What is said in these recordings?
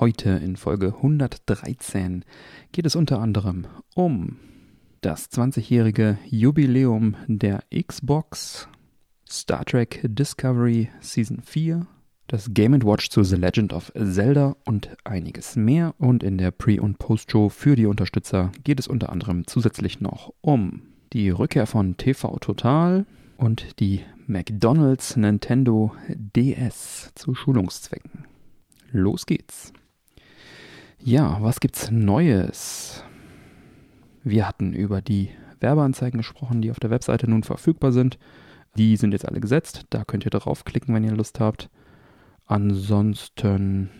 Heute in Folge 113 geht es unter anderem um das 20-jährige Jubiläum der Xbox, Star Trek Discovery Season 4, das Game Watch zu The Legend of Zelda und einiges mehr. Und in der Pre- und Post-Show für die Unterstützer geht es unter anderem zusätzlich noch um die Rückkehr von TV Total und die McDonald's Nintendo DS zu Schulungszwecken. Los geht's. Ja, was gibt's Neues? Wir hatten über die Werbeanzeigen gesprochen, die auf der Webseite nun verfügbar sind. Die sind jetzt alle gesetzt. Da könnt ihr draufklicken, wenn ihr Lust habt. Ansonsten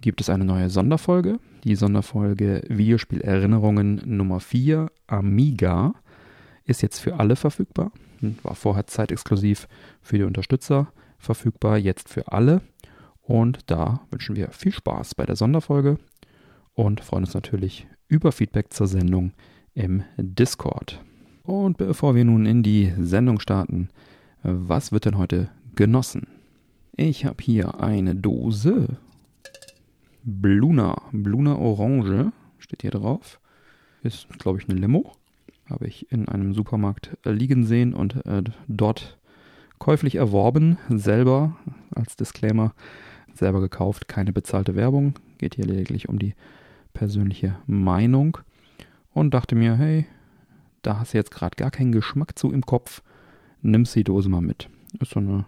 gibt es eine neue Sonderfolge. Die Sonderfolge Videospielerinnerungen Nummer 4 Amiga ist jetzt für alle verfügbar. War vorher zeitexklusiv für die Unterstützer verfügbar, jetzt für alle. Und da wünschen wir viel Spaß bei der Sonderfolge und freuen uns natürlich über Feedback zur Sendung im Discord. Und bevor wir nun in die Sendung starten, was wird denn heute genossen? Ich habe hier eine Dose Bluna, Bluna Orange, steht hier drauf. Ist, glaube ich, eine Limo. Habe ich in einem Supermarkt liegen sehen und äh, dort käuflich erworben, selber als Disclaimer, selber gekauft, keine bezahlte Werbung. Geht hier lediglich um die persönliche Meinung und dachte mir, hey, da hast du jetzt gerade gar keinen Geschmack zu im Kopf, nimmst die Dose mal mit. Ist so eine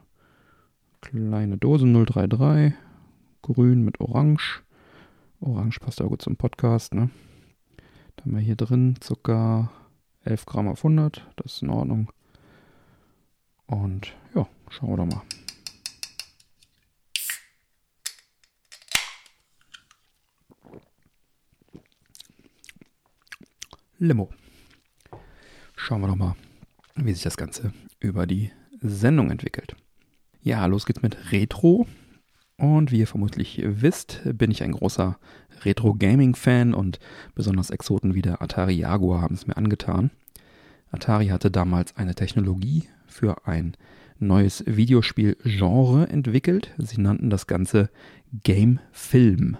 kleine Dose 033, grün mit orange. Orange passt ja gut zum Podcast, ne? Da haben wir hier drin Zucker 11 Gramm auf 100, das ist in Ordnung. Und ja, schauen wir doch mal. Limo. Schauen wir doch mal, wie sich das Ganze über die Sendung entwickelt. Ja, los geht's mit Retro. Und wie ihr vermutlich wisst, bin ich ein großer Retro-Gaming-Fan und besonders Exoten wie der Atari Jaguar haben es mir angetan. Atari hatte damals eine Technologie für ein neues Videospiel-Genre entwickelt. Sie nannten das Ganze Game Film.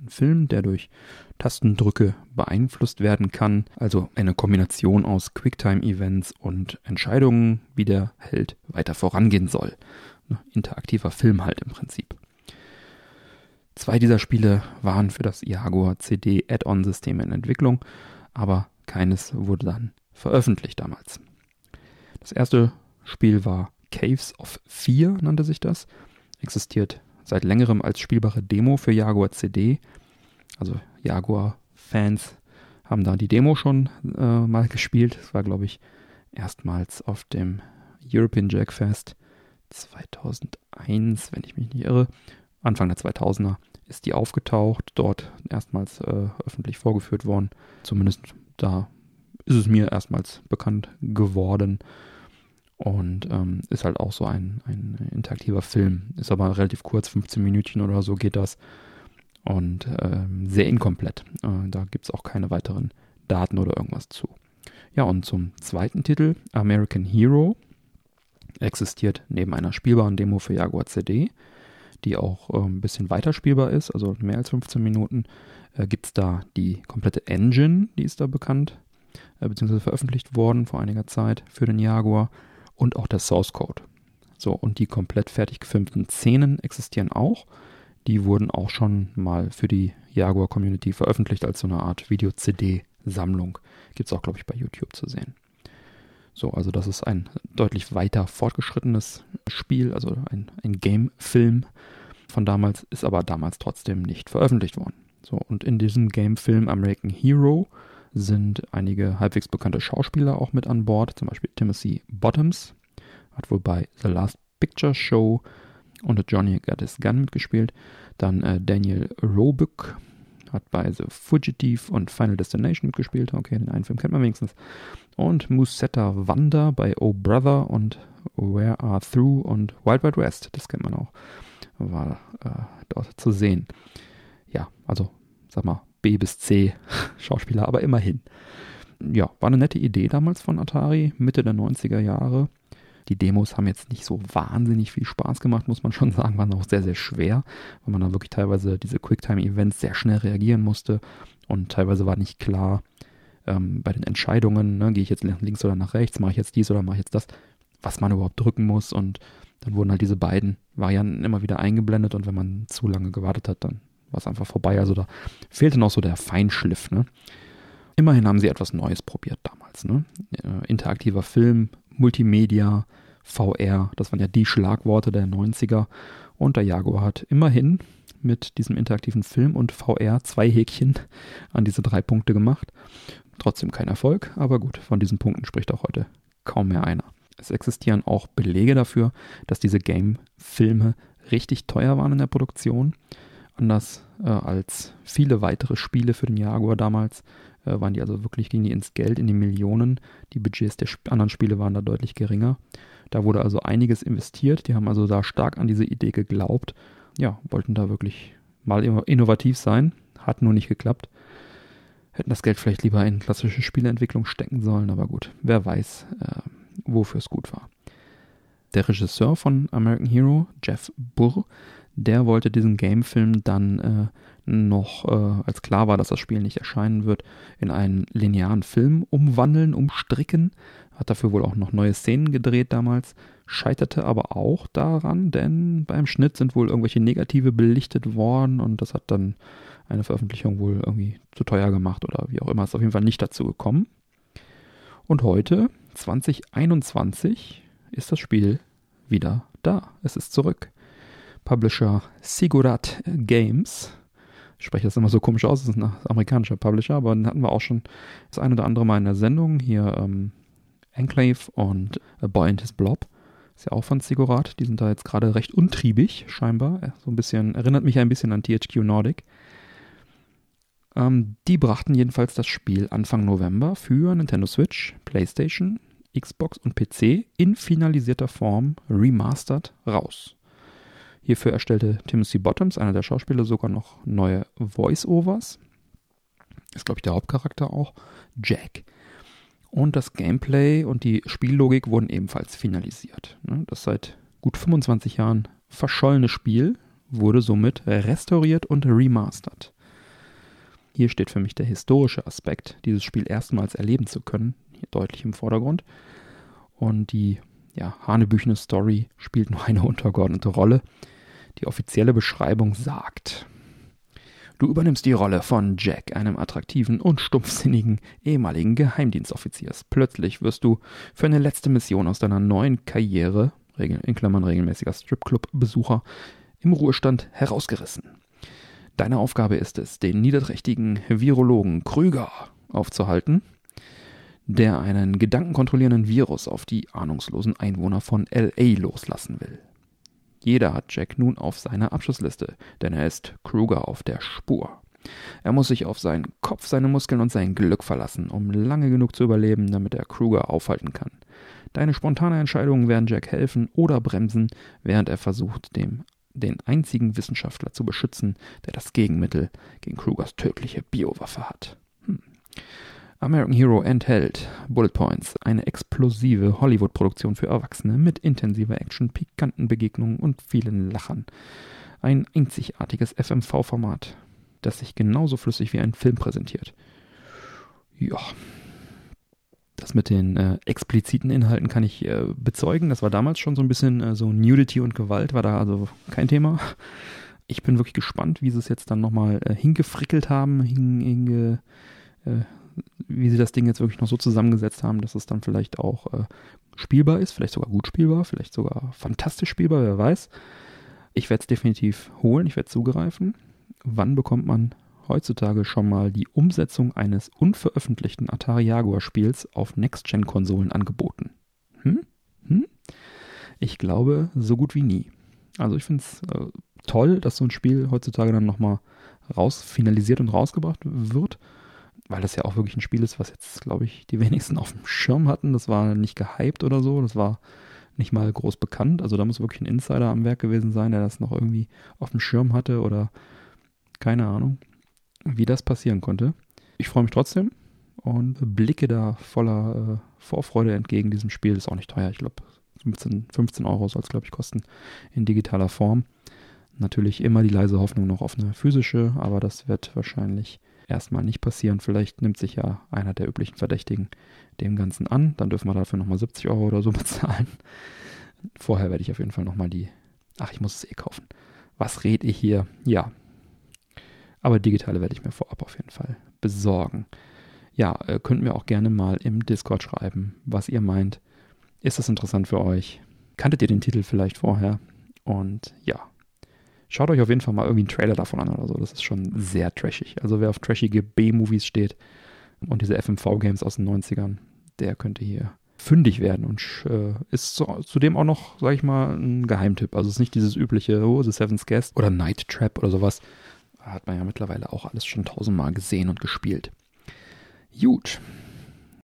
Ein Film, der durch Tastendrücke beeinflusst werden kann. Also eine Kombination aus Quicktime-Events und Entscheidungen, wie der Held weiter vorangehen soll. Interaktiver Film halt im Prinzip. Zwei dieser Spiele waren für das Jaguar CD Add-on-System in Entwicklung, aber keines wurde dann veröffentlicht damals. Das erste Spiel war Caves of Fear, nannte sich das. Existiert seit längerem als spielbare Demo für Jaguar CD. Also Jaguar-Fans haben da die Demo schon äh, mal gespielt. Das war, glaube ich, erstmals auf dem European Jack Fest 2001, wenn ich mich nicht irre. Anfang der 2000er ist die aufgetaucht, dort erstmals äh, öffentlich vorgeführt worden. Zumindest da ist es mir erstmals bekannt geworden. Und ähm, ist halt auch so ein, ein interaktiver Film. Ist aber relativ kurz, 15 Minütchen oder so geht das und ähm, sehr inkomplett. Äh, da gibt es auch keine weiteren Daten oder irgendwas zu. Ja, und zum zweiten Titel, American Hero, existiert neben einer spielbaren Demo für Jaguar CD, die auch äh, ein bisschen weiter spielbar ist, also mehr als 15 Minuten, äh, gibt es da die komplette Engine, die ist da bekannt, äh, beziehungsweise veröffentlicht worden vor einiger Zeit für den Jaguar und auch der Source Code. So, und die komplett fertig gefilmten Szenen existieren auch die wurden auch schon mal für die Jaguar Community veröffentlicht als so eine Art Video-CD-Sammlung. Gibt es auch, glaube ich, bei YouTube zu sehen. So, also das ist ein deutlich weiter fortgeschrittenes Spiel, also ein, ein Game-Film von damals, ist aber damals trotzdem nicht veröffentlicht worden. So, und in diesem Game-Film American Hero sind einige halbwegs bekannte Schauspieler auch mit an Bord, zum Beispiel Timothy Bottoms, hat wohl bei The Last Picture Show unter Johnny Got His Gun mitgespielt. Dann äh, Daniel Roebuck hat bei The Fugitive und Final Destination mitgespielt. Okay, den einen Film kennt man wenigstens. Und Musetta Wanda bei Oh Brother und Where Are Through und Wild Wild West. Das kennt man auch. War äh, dort zu sehen. Ja, also, sag mal, B bis C Schauspieler, aber immerhin. Ja, war eine nette Idee damals von Atari, Mitte der 90er Jahre. Die Demos haben jetzt nicht so wahnsinnig viel Spaß gemacht, muss man schon sagen, waren auch sehr, sehr schwer, weil man da wirklich teilweise diese Quicktime-Events sehr schnell reagieren musste und teilweise war nicht klar ähm, bei den Entscheidungen, ne, gehe ich jetzt nach links oder nach rechts, mache ich jetzt dies oder mache ich jetzt das, was man überhaupt drücken muss und dann wurden halt diese beiden Varianten immer wieder eingeblendet und wenn man zu lange gewartet hat, dann war es einfach vorbei. Also da fehlte noch so der Feinschliff. Ne? Immerhin haben sie etwas Neues probiert damals. Ne? Äh, interaktiver Film, Multimedia, VR, das waren ja die Schlagworte der 90er. Und der Jaguar hat immerhin mit diesem interaktiven Film und VR zwei Häkchen an diese drei Punkte gemacht. Trotzdem kein Erfolg, aber gut, von diesen Punkten spricht auch heute kaum mehr einer. Es existieren auch Belege dafür, dass diese Game-Filme richtig teuer waren in der Produktion. Anders äh, als viele weitere Spiele für den Jaguar damals äh, waren die also wirklich, gingen die ins Geld, in die Millionen. Die Budgets der anderen Spiele waren da deutlich geringer. Da wurde also einiges investiert. Die haben also da stark an diese Idee geglaubt. Ja, wollten da wirklich mal innovativ sein. Hat nur nicht geklappt. Hätten das Geld vielleicht lieber in klassische Spieleentwicklung stecken sollen, aber gut, wer weiß, äh, wofür es gut war. Der Regisseur von American Hero, Jeff Burr, der wollte diesen Gamefilm dann äh, noch, äh, als klar war, dass das Spiel nicht erscheinen wird, in einen linearen Film umwandeln, umstricken. Hat dafür wohl auch noch neue Szenen gedreht damals, scheiterte aber auch daran, denn beim Schnitt sind wohl irgendwelche Negative belichtet worden und das hat dann eine Veröffentlichung wohl irgendwie zu teuer gemacht oder wie auch immer. Ist auf jeden Fall nicht dazu gekommen. Und heute, 2021, ist das Spiel wieder da. Es ist zurück. Publisher Sigurat Games. Ich spreche das immer so komisch aus, das ist ein amerikanischer Publisher, aber den hatten wir auch schon das ein oder andere Mal in der Sendung. Hier ähm, Enclave und A Boy and His Blob. Ist ja auch von Sigurat. Die sind da jetzt gerade recht untriebig, scheinbar. So ein bisschen, erinnert mich ein bisschen an THQ Nordic. Ähm, die brachten jedenfalls das Spiel Anfang November für Nintendo Switch, PlayStation, Xbox und PC in finalisierter Form remastered raus. Hierfür erstellte Timothy Bottoms, einer der Schauspieler, sogar noch neue Voice-Overs. Ist, glaube ich, der Hauptcharakter auch. Jack. Und das Gameplay und die Spiellogik wurden ebenfalls finalisiert. Ne? Das seit gut 25 Jahren verschollene Spiel wurde somit restauriert und remastert. Hier steht für mich der historische Aspekt, dieses Spiel erstmals erleben zu können, deutlich im Vordergrund. Und die ja, hanebüchene Story spielt nur eine untergeordnete Rolle. Die offizielle Beschreibung sagt, Du übernimmst die Rolle von Jack, einem attraktiven und stumpfsinnigen ehemaligen Geheimdienstoffiziers. Plötzlich wirst du für eine letzte Mission aus deiner neuen Karriere, in Klammern regelmäßiger Stripclub-Besucher, im Ruhestand herausgerissen. Deine Aufgabe ist es, den niederträchtigen Virologen Krüger aufzuhalten, der einen gedankenkontrollierenden Virus auf die ahnungslosen Einwohner von LA loslassen will. Jeder hat Jack nun auf seiner Abschlussliste, denn er ist Kruger auf der Spur. Er muss sich auf seinen Kopf, seine Muskeln und sein Glück verlassen, um lange genug zu überleben, damit er Kruger aufhalten kann. Deine spontane Entscheidungen werden Jack helfen oder bremsen, während er versucht, dem den einzigen Wissenschaftler zu beschützen, der das Gegenmittel gegen Krugers tödliche Biowaffe hat. Hm. American Hero enthält Bullet Points, eine explosive Hollywood-Produktion für Erwachsene mit intensiver Action, pikanten Begegnungen und vielen Lachern. Ein einzigartiges FMV-Format, das sich genauso flüssig wie ein Film präsentiert. Ja. Das mit den äh, expliziten Inhalten kann ich äh, bezeugen. Das war damals schon so ein bisschen äh, so Nudity und Gewalt, war da also kein Thema. Ich bin wirklich gespannt, wie sie es jetzt dann nochmal äh, hingefrickelt haben, hinge, äh, wie sie das Ding jetzt wirklich noch so zusammengesetzt haben, dass es dann vielleicht auch äh, spielbar ist, vielleicht sogar gut spielbar, vielleicht sogar fantastisch spielbar, wer weiß. Ich werde es definitiv holen, ich werde zugreifen. Wann bekommt man heutzutage schon mal die Umsetzung eines unveröffentlichten Atari Jaguar Spiels auf Next-Gen-Konsolen angeboten? Hm? Hm? Ich glaube, so gut wie nie. Also ich finde es äh, toll, dass so ein Spiel heutzutage dann nochmal raus finalisiert und rausgebracht wird, weil das ja auch wirklich ein Spiel ist, was jetzt, glaube ich, die wenigsten auf dem Schirm hatten. Das war nicht gehypt oder so, das war nicht mal groß bekannt. Also da muss wirklich ein Insider am Werk gewesen sein, der das noch irgendwie auf dem Schirm hatte oder keine Ahnung, wie das passieren konnte. Ich freue mich trotzdem und blicke da voller äh, Vorfreude entgegen diesem Spiel. Ist auch nicht teuer, ich glaube 15, 15 Euro soll es, glaube ich, kosten in digitaler Form. Natürlich immer die leise Hoffnung noch auf eine physische, aber das wird wahrscheinlich erstmal nicht passieren. Vielleicht nimmt sich ja einer der üblichen Verdächtigen dem Ganzen an. Dann dürfen wir dafür nochmal 70 Euro oder so bezahlen. Vorher werde ich auf jeden Fall nochmal die. Ach, ich muss es eh kaufen. Was rede ich hier? Ja. Aber digitale werde ich mir vorab auf jeden Fall besorgen. Ja, äh, könnt mir auch gerne mal im Discord schreiben, was ihr meint. Ist das interessant für euch? Kanntet ihr den Titel vielleicht vorher? Und ja, Schaut euch auf jeden Fall mal irgendwie einen Trailer davon an oder so. Das ist schon sehr trashig. Also wer auf trashige B-Movies steht und diese FMV-Games aus den 90ern, der könnte hier fündig werden und äh, ist zu, zudem auch noch, sag ich mal, ein Geheimtipp. Also es ist nicht dieses übliche, oh, The Seventh Guest oder Night Trap oder sowas. Hat man ja mittlerweile auch alles schon tausendmal gesehen und gespielt. Gut.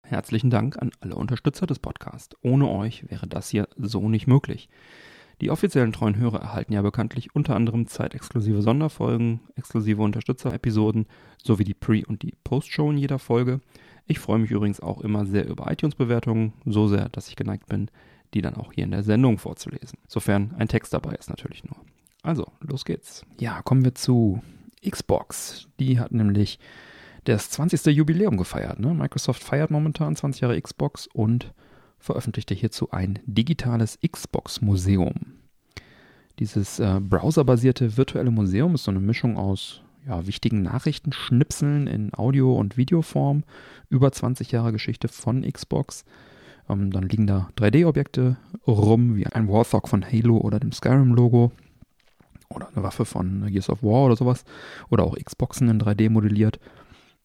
Herzlichen Dank an alle Unterstützer des Podcasts. Ohne euch wäre das hier so nicht möglich. Die offiziellen treuen Hörer erhalten ja bekanntlich unter anderem zeitexklusive Sonderfolgen, exklusive Unterstützer-Episoden sowie die Pre- und die Post-Show in jeder Folge. Ich freue mich übrigens auch immer sehr über iTunes-Bewertungen, so sehr, dass ich geneigt bin, die dann auch hier in der Sendung vorzulesen. Sofern ein Text dabei ist natürlich nur. Also, los geht's. Ja, kommen wir zu Xbox. Die hat nämlich das 20. Jubiläum gefeiert. Ne? Microsoft feiert momentan 20 Jahre Xbox und veröffentlichte hierzu ein digitales Xbox-Museum. Dieses äh, browserbasierte virtuelle Museum ist so eine Mischung aus ja, wichtigen Nachrichtenschnipseln in Audio- und Videoform, über 20 Jahre Geschichte von Xbox. Ähm, dann liegen da 3D-Objekte rum, wie ein Warthog von Halo oder dem Skyrim-Logo oder eine Waffe von Gears of War oder sowas oder auch Xboxen in 3D modelliert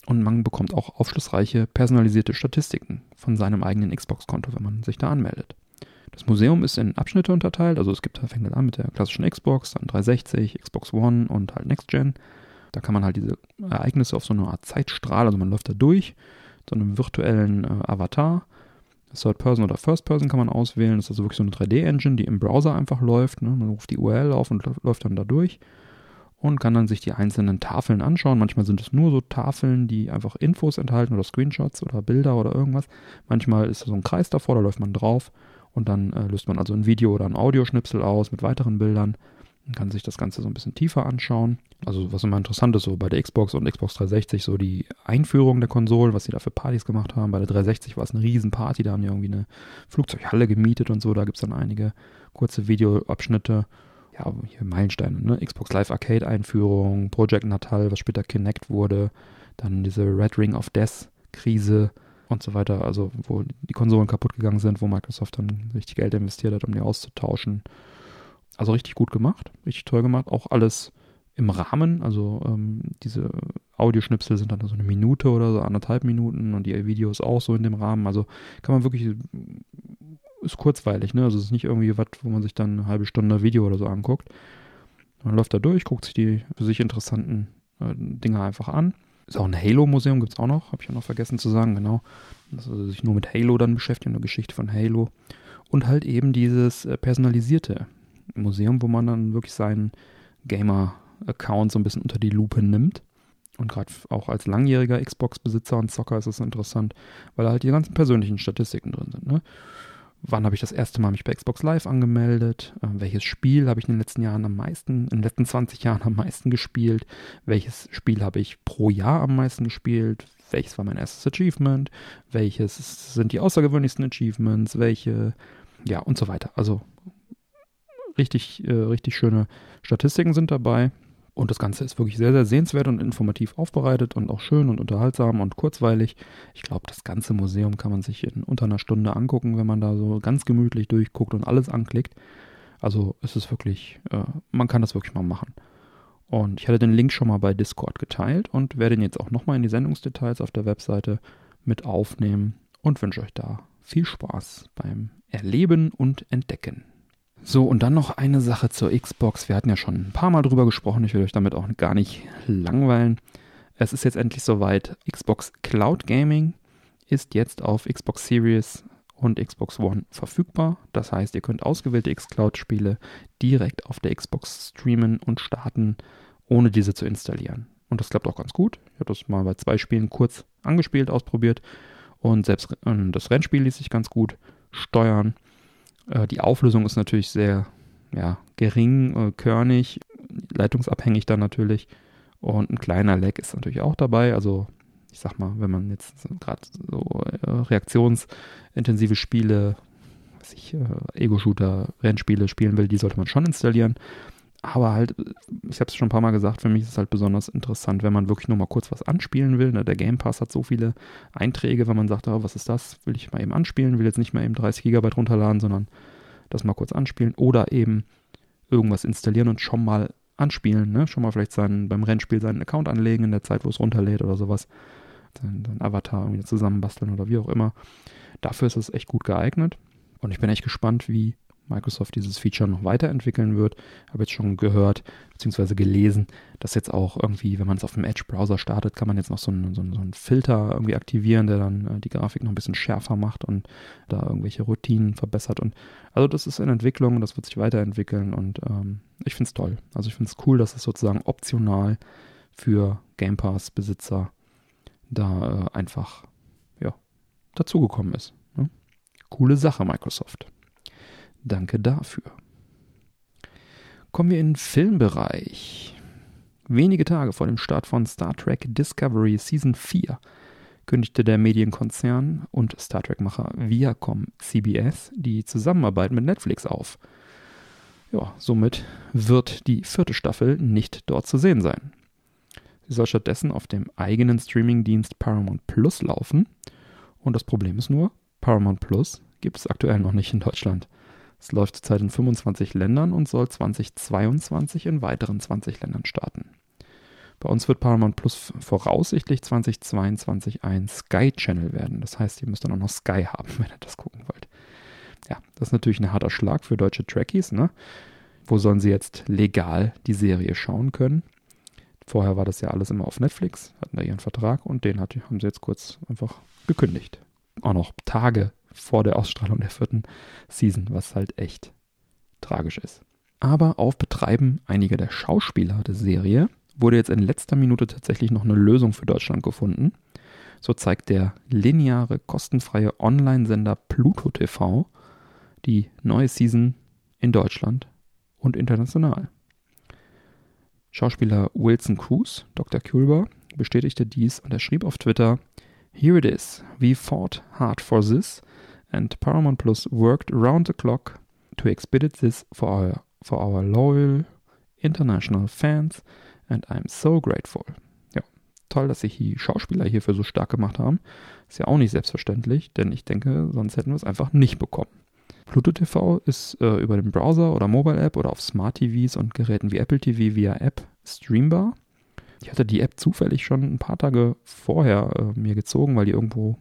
und man bekommt auch aufschlussreiche personalisierte Statistiken von seinem eigenen Xbox-Konto, wenn man sich da anmeldet. Das Museum ist in Abschnitte unterteilt, also es gibt, fängt halt an mit der klassischen Xbox, dann 360, Xbox One und halt Next Gen. Da kann man halt diese Ereignisse auf so eine Art Zeitstrahl, also man läuft da durch, so einem virtuellen äh, Avatar. Third Person oder First Person kann man auswählen. Das ist also wirklich so eine 3D-Engine, die im Browser einfach läuft. Ne? Man ruft die URL auf und läuft dann da durch und kann dann sich die einzelnen Tafeln anschauen. Manchmal sind es nur so Tafeln, die einfach Infos enthalten oder Screenshots oder Bilder oder irgendwas. Manchmal ist so ein Kreis davor, da läuft man drauf und dann äh, löst man also ein Video oder ein Audioschnipsel aus mit weiteren Bildern und kann sich das Ganze so ein bisschen tiefer anschauen. Also was immer interessant ist, so bei der Xbox und Xbox 360 so die Einführung der Konsolen, was sie da für Partys gemacht haben. Bei der 360 war es eine Riesenparty, da haben die irgendwie eine Flugzeughalle gemietet und so. Da gibt es dann einige kurze Videoabschnitte ja, hier Meilensteine, ne? Xbox Live Arcade Einführung, Project Natal, was später Kinect wurde, dann diese Red Ring of Death Krise und so weiter, also wo die Konsolen kaputt gegangen sind, wo Microsoft dann richtig Geld investiert hat, um die auszutauschen. Also richtig gut gemacht, richtig toll gemacht, auch alles im Rahmen, also ähm, diese Audioschnipsel sind dann so eine Minute oder so, anderthalb Minuten und die Videos auch so in dem Rahmen, also kann man wirklich ist kurzweilig, ne? Also es ist nicht irgendwie was, wo man sich dann eine halbe Stunde Video oder so anguckt. Man läuft da durch, guckt sich die für sich interessanten äh, Dinge einfach an. Ist auch ein Halo-Museum, gibt es auch noch, habe ich auch noch vergessen zu sagen, genau. Dass also sich nur mit Halo dann beschäftigt, eine Geschichte von Halo. Und halt eben dieses äh, personalisierte Museum, wo man dann wirklich seinen Gamer-Account so ein bisschen unter die Lupe nimmt. Und gerade auch als langjähriger Xbox-Besitzer und Zocker ist es interessant, weil halt die ganzen persönlichen Statistiken drin sind. Ne? Wann habe ich das erste Mal mich bei Xbox Live angemeldet? Äh, welches Spiel habe ich in den letzten Jahren am meisten, in den letzten 20 Jahren am meisten gespielt? Welches Spiel habe ich pro Jahr am meisten gespielt? Welches war mein erstes Achievement? Welches sind die außergewöhnlichsten Achievements? Welche, ja, und so weiter. Also richtig, äh, richtig schöne Statistiken sind dabei. Und das Ganze ist wirklich sehr, sehr sehenswert und informativ aufbereitet und auch schön und unterhaltsam und kurzweilig. Ich glaube, das ganze Museum kann man sich in unter einer Stunde angucken, wenn man da so ganz gemütlich durchguckt und alles anklickt. Also es ist wirklich, äh, man kann das wirklich mal machen. Und ich hatte den Link schon mal bei Discord geteilt und werde ihn jetzt auch nochmal in die Sendungsdetails auf der Webseite mit aufnehmen und wünsche euch da viel Spaß beim Erleben und Entdecken. So, und dann noch eine Sache zur Xbox. Wir hatten ja schon ein paar Mal drüber gesprochen. Ich will euch damit auch gar nicht langweilen. Es ist jetzt endlich soweit. Xbox Cloud Gaming ist jetzt auf Xbox Series und Xbox One verfügbar. Das heißt, ihr könnt ausgewählte Xcloud-Spiele direkt auf der Xbox streamen und starten, ohne diese zu installieren. Und das klappt auch ganz gut. Ich habe das mal bei zwei Spielen kurz angespielt, ausprobiert. Und selbst das Rennspiel ließ sich ganz gut steuern. Äh, die Auflösung ist natürlich sehr ja, gering, äh, körnig, leitungsabhängig dann natürlich. Und ein kleiner Lag ist natürlich auch dabei. Also ich sag mal, wenn man jetzt gerade so äh, reaktionsintensive Spiele, was ich, äh, Ego-Shooter, Rennspiele spielen will, die sollte man schon installieren. Aber halt, ich habe es schon ein paar Mal gesagt, für mich ist es halt besonders interessant, wenn man wirklich nur mal kurz was anspielen will. Ne? Der Game Pass hat so viele Einträge, wenn man sagt, oh, was ist das? Will ich mal eben anspielen, will jetzt nicht mal eben 30 Gigabyte runterladen, sondern das mal kurz anspielen oder eben irgendwas installieren und schon mal anspielen, ne? Schon mal vielleicht seinen, beim Rennspiel seinen Account anlegen in der Zeit, wo es runterlädt oder sowas. Seinen, seinen Avatar irgendwie zusammenbasteln oder wie auch immer. Dafür ist es echt gut geeignet. Und ich bin echt gespannt, wie Microsoft dieses Feature noch weiterentwickeln wird. Habe jetzt schon gehört bzw. gelesen, dass jetzt auch irgendwie, wenn man es auf dem Edge-Browser startet, kann man jetzt noch so einen, so, einen, so einen, Filter irgendwie aktivieren, der dann äh, die Grafik noch ein bisschen schärfer macht und da irgendwelche Routinen verbessert. Und also das ist in Entwicklung, das wird sich weiterentwickeln und ähm, ich finde es toll. Also ich finde es cool, dass es sozusagen optional für Game Pass-Besitzer da äh, einfach ja, dazugekommen ist. Ne? Coole Sache, Microsoft. Danke dafür. Kommen wir in den Filmbereich. Wenige Tage vor dem Start von Star Trek Discovery Season 4 kündigte der Medienkonzern und Star Trek-Macher Viacom CBS die Zusammenarbeit mit Netflix auf. Ja, somit wird die vierte Staffel nicht dort zu sehen sein. Sie soll stattdessen auf dem eigenen Streamingdienst Paramount Plus laufen. Und das Problem ist nur, Paramount Plus gibt es aktuell noch nicht in Deutschland. Es läuft zurzeit in 25 Ländern und soll 2022 in weiteren 20 Ländern starten. Bei uns wird Paramount Plus voraussichtlich 2022 ein Sky Channel werden. Das heißt, ihr müsst dann auch noch Sky haben, wenn ihr das gucken wollt. Ja, das ist natürlich ein harter Schlag für deutsche Trekkies. Ne? Wo sollen sie jetzt legal die Serie schauen können? Vorher war das ja alles immer auf Netflix, hatten da ihren Vertrag und den hat, haben sie jetzt kurz einfach gekündigt. Auch noch Tage vor der Ausstrahlung der vierten Season, was halt echt tragisch ist. Aber auf Betreiben einiger der Schauspieler der Serie wurde jetzt in letzter Minute tatsächlich noch eine Lösung für Deutschland gefunden. So zeigt der lineare, kostenfreie Online-Sender Pluto TV die neue Season in Deutschland und international. Schauspieler Wilson Cruz, Dr. Kulber, bestätigte dies und er schrieb auf Twitter: Here it is. We fought hard for this and Paramount Plus worked around the clock to expedite this for our, for our loyal international fans and I'm so grateful. Ja, toll, dass sich die Schauspieler hierfür so stark gemacht haben. Ist ja auch nicht selbstverständlich, denn ich denke, sonst hätten wir es einfach nicht bekommen. Pluto TV ist äh, über den Browser oder Mobile App oder auf Smart TVs und Geräten wie Apple TV via App streambar. Ich hatte die App zufällig schon ein paar Tage vorher äh, mir gezogen, weil die irgendwo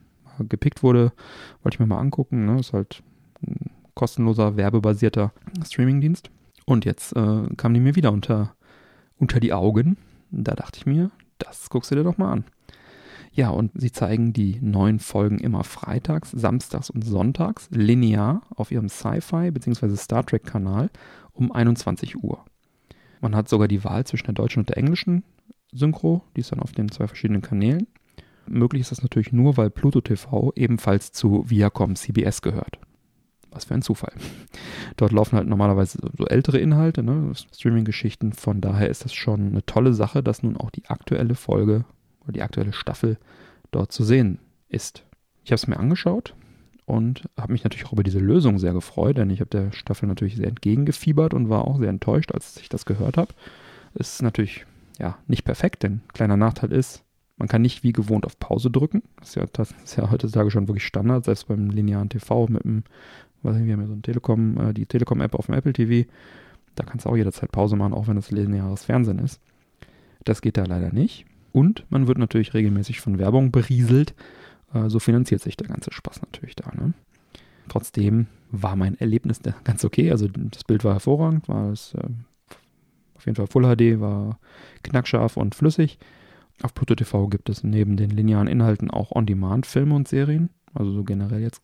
gepickt wurde, wollte ich mir mal angucken. Ne? Ist halt ein kostenloser, werbebasierter Streamingdienst. Und jetzt äh, kam die mir wieder unter, unter die Augen. Da dachte ich mir, das guckst du dir doch mal an. Ja, und sie zeigen die neuen Folgen immer freitags, samstags und sonntags linear auf ihrem Sci-Fi bzw. Star Trek-Kanal um 21 Uhr. Man hat sogar die Wahl zwischen der deutschen und der englischen Synchro, die ist dann auf den zwei verschiedenen Kanälen. Möglich ist das natürlich nur, weil Pluto TV ebenfalls zu Viacom CBS gehört. Was für ein Zufall. Dort laufen halt normalerweise so ältere Inhalte, ne? Streaming-Geschichten. Von daher ist das schon eine tolle Sache, dass nun auch die aktuelle Folge oder die aktuelle Staffel dort zu sehen ist. Ich habe es mir angeschaut und habe mich natürlich auch über diese Lösung sehr gefreut, denn ich habe der Staffel natürlich sehr entgegengefiebert und war auch sehr enttäuscht, als ich das gehört habe. Es ist natürlich ja nicht perfekt, denn kleiner Nachteil ist, man kann nicht wie gewohnt auf Pause drücken. Das ist ja, das ist ja heutzutage schon wirklich Standard, selbst beim linearen TV mit dem, weiß nicht, wir haben ja so ein Telekom, äh, die Telekom-App auf dem Apple TV. Da kannst du auch jederzeit Pause machen, auch wenn das lineares Fernsehen ist. Das geht da leider nicht. Und man wird natürlich regelmäßig von Werbung berieselt. Äh, so finanziert sich der ganze Spaß natürlich da. Ne? trotzdem war mein Erlebnis ganz okay. Also das Bild war hervorragend, war es äh, auf jeden Fall Full HD, war knackscharf und flüssig. Auf Pluto TV gibt es neben den linearen Inhalten auch On-Demand-Filme und Serien, also so generell jetzt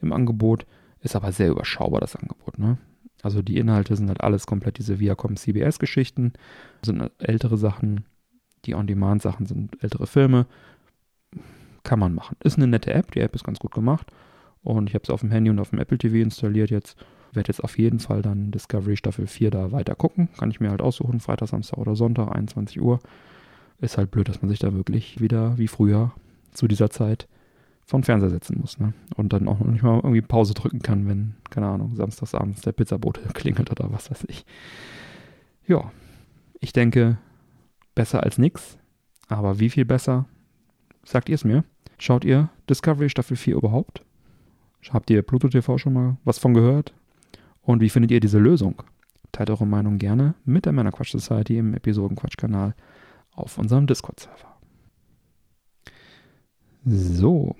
im Angebot. Ist aber sehr überschaubar, das Angebot. Ne? Also die Inhalte sind halt alles komplett diese Viacom CBS-Geschichten, sind ältere Sachen, die On-Demand-Sachen sind ältere Filme. Kann man machen. Ist eine nette App, die App ist ganz gut gemacht. Und ich habe es auf dem Handy und auf dem Apple TV installiert jetzt. Werde jetzt auf jeden Fall dann Discovery Staffel 4 da weiter gucken. Kann ich mir halt aussuchen, Freitag, Samstag oder Sonntag, 21 Uhr. Ist halt blöd, dass man sich da wirklich wieder wie früher zu dieser Zeit vom Fernseher setzen muss. Ne? Und dann auch noch nicht mal irgendwie Pause drücken kann, wenn, keine Ahnung, samstagsabends der Pizzabote klingelt oder was weiß ich. Ja, ich denke, besser als nix. Aber wie viel besser? Sagt ihr es mir? Schaut ihr Discovery Staffel 4 überhaupt? Habt ihr Pluto TV schon mal was von gehört? Und wie findet ihr diese Lösung? Teilt eure Meinung gerne mit der Männerquatsch Society im Episodenquatsch-Kanal auf unserem Discord-Server. So.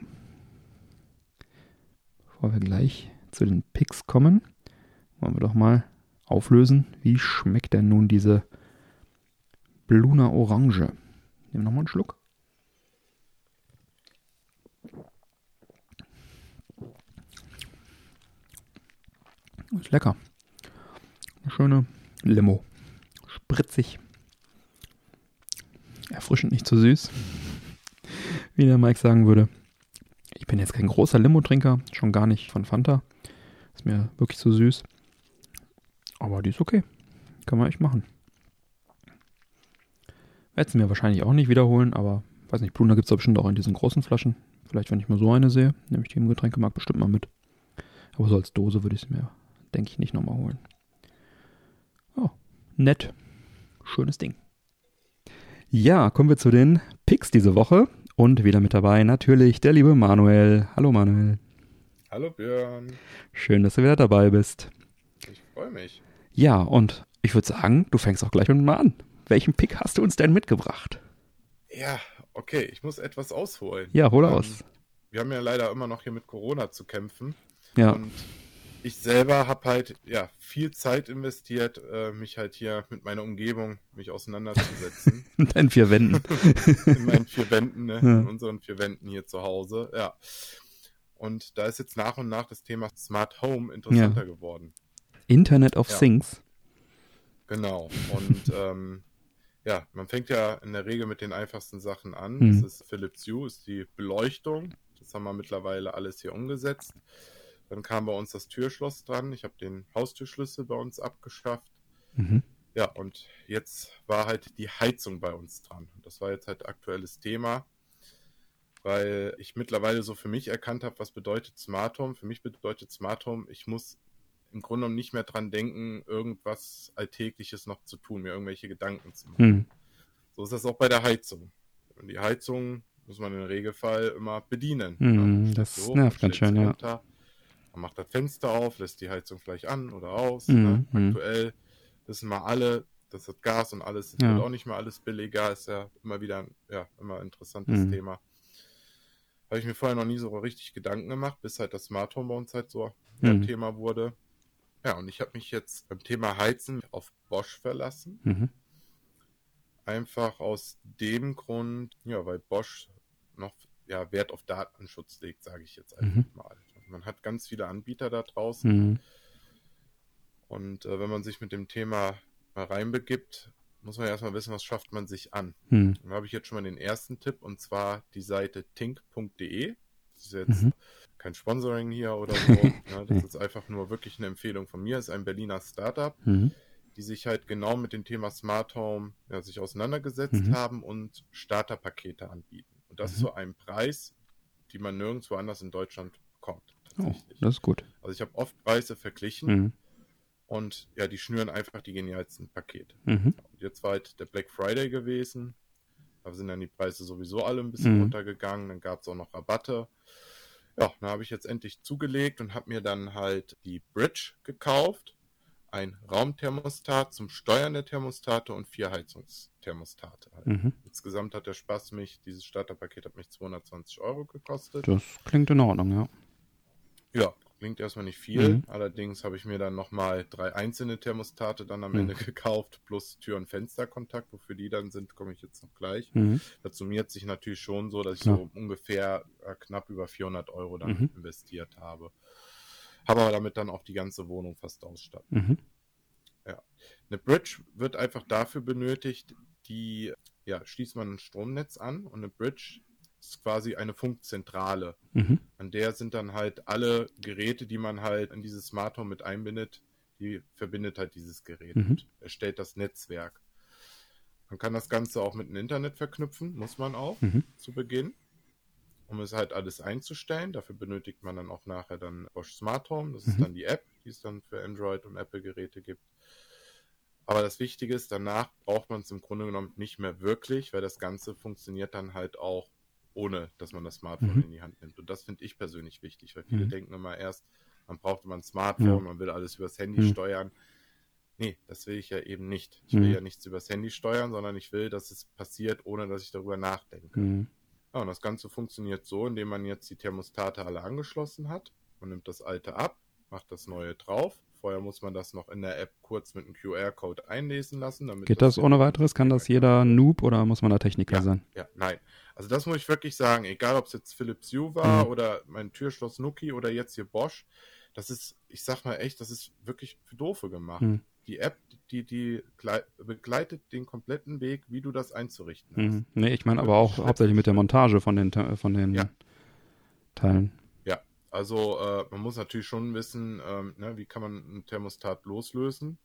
Bevor wir gleich zu den Picks kommen, wollen wir doch mal auflösen, wie schmeckt denn nun diese Bluna Orange? Nehmen wir nochmal einen Schluck. Ist lecker. Eine schöne Limo. Spritzig. Erfrischend, nicht zu süß. Wie der Mike sagen würde. Ich bin jetzt kein großer Limo-Trinker, schon gar nicht von Fanta. Ist mir wirklich zu süß. Aber die ist okay. Kann man echt machen. Werde es mir wahrscheinlich auch nicht wiederholen, aber weiß nicht, Pluna gibt es bestimmt auch in diesen großen Flaschen. Vielleicht, wenn ich mal so eine sehe, nehme ich die im Getränkemarkt bestimmt mal mit. Aber so als Dose würde ich es mir denke ich, nicht nochmal holen. Oh, nett. Schönes Ding. Ja, kommen wir zu den Picks diese Woche. Und wieder mit dabei natürlich der liebe Manuel. Hallo Manuel. Hallo Björn. Schön, dass du wieder dabei bist. Ich freue mich. Ja, und ich würde sagen, du fängst auch gleich mit mal an. Welchen Pick hast du uns denn mitgebracht? Ja, okay, ich muss etwas ausholen. Ja, hole ähm, aus. Wir haben ja leider immer noch hier mit Corona zu kämpfen. Ja. Und ich selber habe halt ja viel Zeit investiert, äh, mich halt hier mit meiner Umgebung mich auseinanderzusetzen. in deinen vier Wänden. in meinen vier Wänden, ne? Ja. in unseren vier Wänden hier zu Hause, ja. Und da ist jetzt nach und nach das Thema Smart Home interessanter ja. geworden. Internet of ja. Things. Genau. Und ähm, ja, man fängt ja in der Regel mit den einfachsten Sachen an. Mhm. Das ist Philips Hue, ist die Beleuchtung. Das haben wir mittlerweile alles hier umgesetzt. Dann kam bei uns das Türschloss dran. Ich habe den Haustürschlüssel bei uns abgeschafft. Mhm. Ja, und jetzt war halt die Heizung bei uns dran. Das war jetzt halt aktuelles Thema, weil ich mittlerweile so für mich erkannt habe, was bedeutet Smart Home. Für mich bedeutet Smart Home, ich muss im Grunde genommen nicht mehr dran denken, irgendwas Alltägliches noch zu tun, mir irgendwelche Gedanken zu machen. Mhm. So ist das auch bei der Heizung. Und die Heizung muss man im Regelfall immer bedienen. Mhm, das nervt ganz schön, ja. Man macht das Fenster auf, lässt die Heizung vielleicht an oder aus. Mhm. Ne? Mhm. Aktuell wissen wir alle, dass das Gas und alles das ja. wird auch nicht mehr alles billiger. Ist ja immer wieder ein ja, immer interessantes mhm. Thema. Habe ich mir vorher noch nie so richtig Gedanken gemacht, bis halt das Smart Home bei uns halt so mhm. ein Thema wurde. Ja, und ich habe mich jetzt beim Thema Heizen auf Bosch verlassen. Mhm. Einfach aus dem Grund, ja, weil Bosch noch ja, Wert auf Datenschutz legt, sage ich jetzt einfach mhm. mal. Man hat ganz viele Anbieter da draußen. Mhm. Und äh, wenn man sich mit dem Thema mal reinbegibt, muss man erstmal wissen, was schafft man sich an. Mhm. Dann habe ich jetzt schon mal den ersten Tipp und zwar die Seite tink.de. Das ist jetzt mhm. kein Sponsoring hier oder so. ja, das ist einfach nur wirklich eine Empfehlung von mir. Das ist ein Berliner Startup, mhm. die sich halt genau mit dem Thema Smart Home ja, sich auseinandergesetzt mhm. haben und Starterpakete anbieten. Und das mhm. zu einem Preis, die man nirgendwo anders in Deutschland bekommt. Oh, das ist gut. Also ich habe oft Preise verglichen mhm. und ja, die schnüren einfach die genialsten Pakete. Mhm. Jetzt war halt der Black Friday gewesen. Da sind dann die Preise sowieso alle ein bisschen mhm. runtergegangen. Dann gab es auch noch Rabatte. Ja, dann habe ich jetzt endlich zugelegt und habe mir dann halt die Bridge gekauft. Ein Raumthermostat zum Steuern der Thermostate und vier Heizungsthermostate. Halt. Mhm. Insgesamt hat der Spaß mich, dieses Starterpaket hat mich 220 Euro gekostet. Das klingt in Ordnung, ja. Ja, klingt erstmal nicht viel. Mhm. Allerdings habe ich mir dann nochmal drei einzelne Thermostate dann am mhm. Ende gekauft, plus Tür- und Fensterkontakt. Wofür die dann sind, komme ich jetzt noch gleich. Mhm. Das summiert sich natürlich schon so, dass ich ja. so ungefähr äh, knapp über 400 Euro dann mhm. investiert habe. Habe aber damit dann auch die ganze Wohnung fast ausstatten. Mhm. Ja. Eine Bridge wird einfach dafür benötigt, die, ja, schließt man ein Stromnetz an und eine Bridge ist quasi eine Funkzentrale. Mhm. An der sind dann halt alle Geräte, die man halt in dieses Smart Home mit einbindet, die verbindet halt dieses Gerät mhm. und erstellt das Netzwerk. Man kann das Ganze auch mit dem Internet verknüpfen, muss man auch mhm. zu Beginn, um es halt alles einzustellen. Dafür benötigt man dann auch nachher dann Bosch Smart Home. Das ist mhm. dann die App, die es dann für Android und Apple Geräte gibt. Aber das Wichtige ist, danach braucht man es im Grunde genommen nicht mehr wirklich, weil das Ganze funktioniert dann halt auch ohne dass man das Smartphone mhm. in die Hand nimmt. Und das finde ich persönlich wichtig, weil viele mhm. denken immer erst, man braucht immer ein Smartphone, ja. man will alles übers Handy mhm. steuern. Nee, das will ich ja eben nicht. Ich will mhm. ja nichts übers Handy steuern, sondern ich will, dass es passiert, ohne dass ich darüber nachdenke. Mhm. Ja, und das Ganze funktioniert so, indem man jetzt die Thermostate alle angeschlossen hat. Man nimmt das alte ab, macht das neue drauf, Vorher muss man das noch in der App kurz mit einem QR-Code einlesen lassen. Geht das, das ohne weiteres? Kann das jeder Noob oder muss man da Techniker ja, sein? Ja, nein. Also das muss ich wirklich sagen, egal ob es jetzt Philips Hue war mhm. oder mein Türschloss Nuki oder jetzt hier Bosch, das ist, ich sag mal echt, das ist wirklich für Doofe gemacht. Mhm. Die App, die, die begleitet den kompletten Weg, wie du das einzurichten hast. Mhm. Nee, ich meine aber auch hauptsächlich mit der Montage von den, von den ja. Teilen. Also äh, man muss natürlich schon wissen, ähm, ne, wie kann man ein Thermostat loslösen.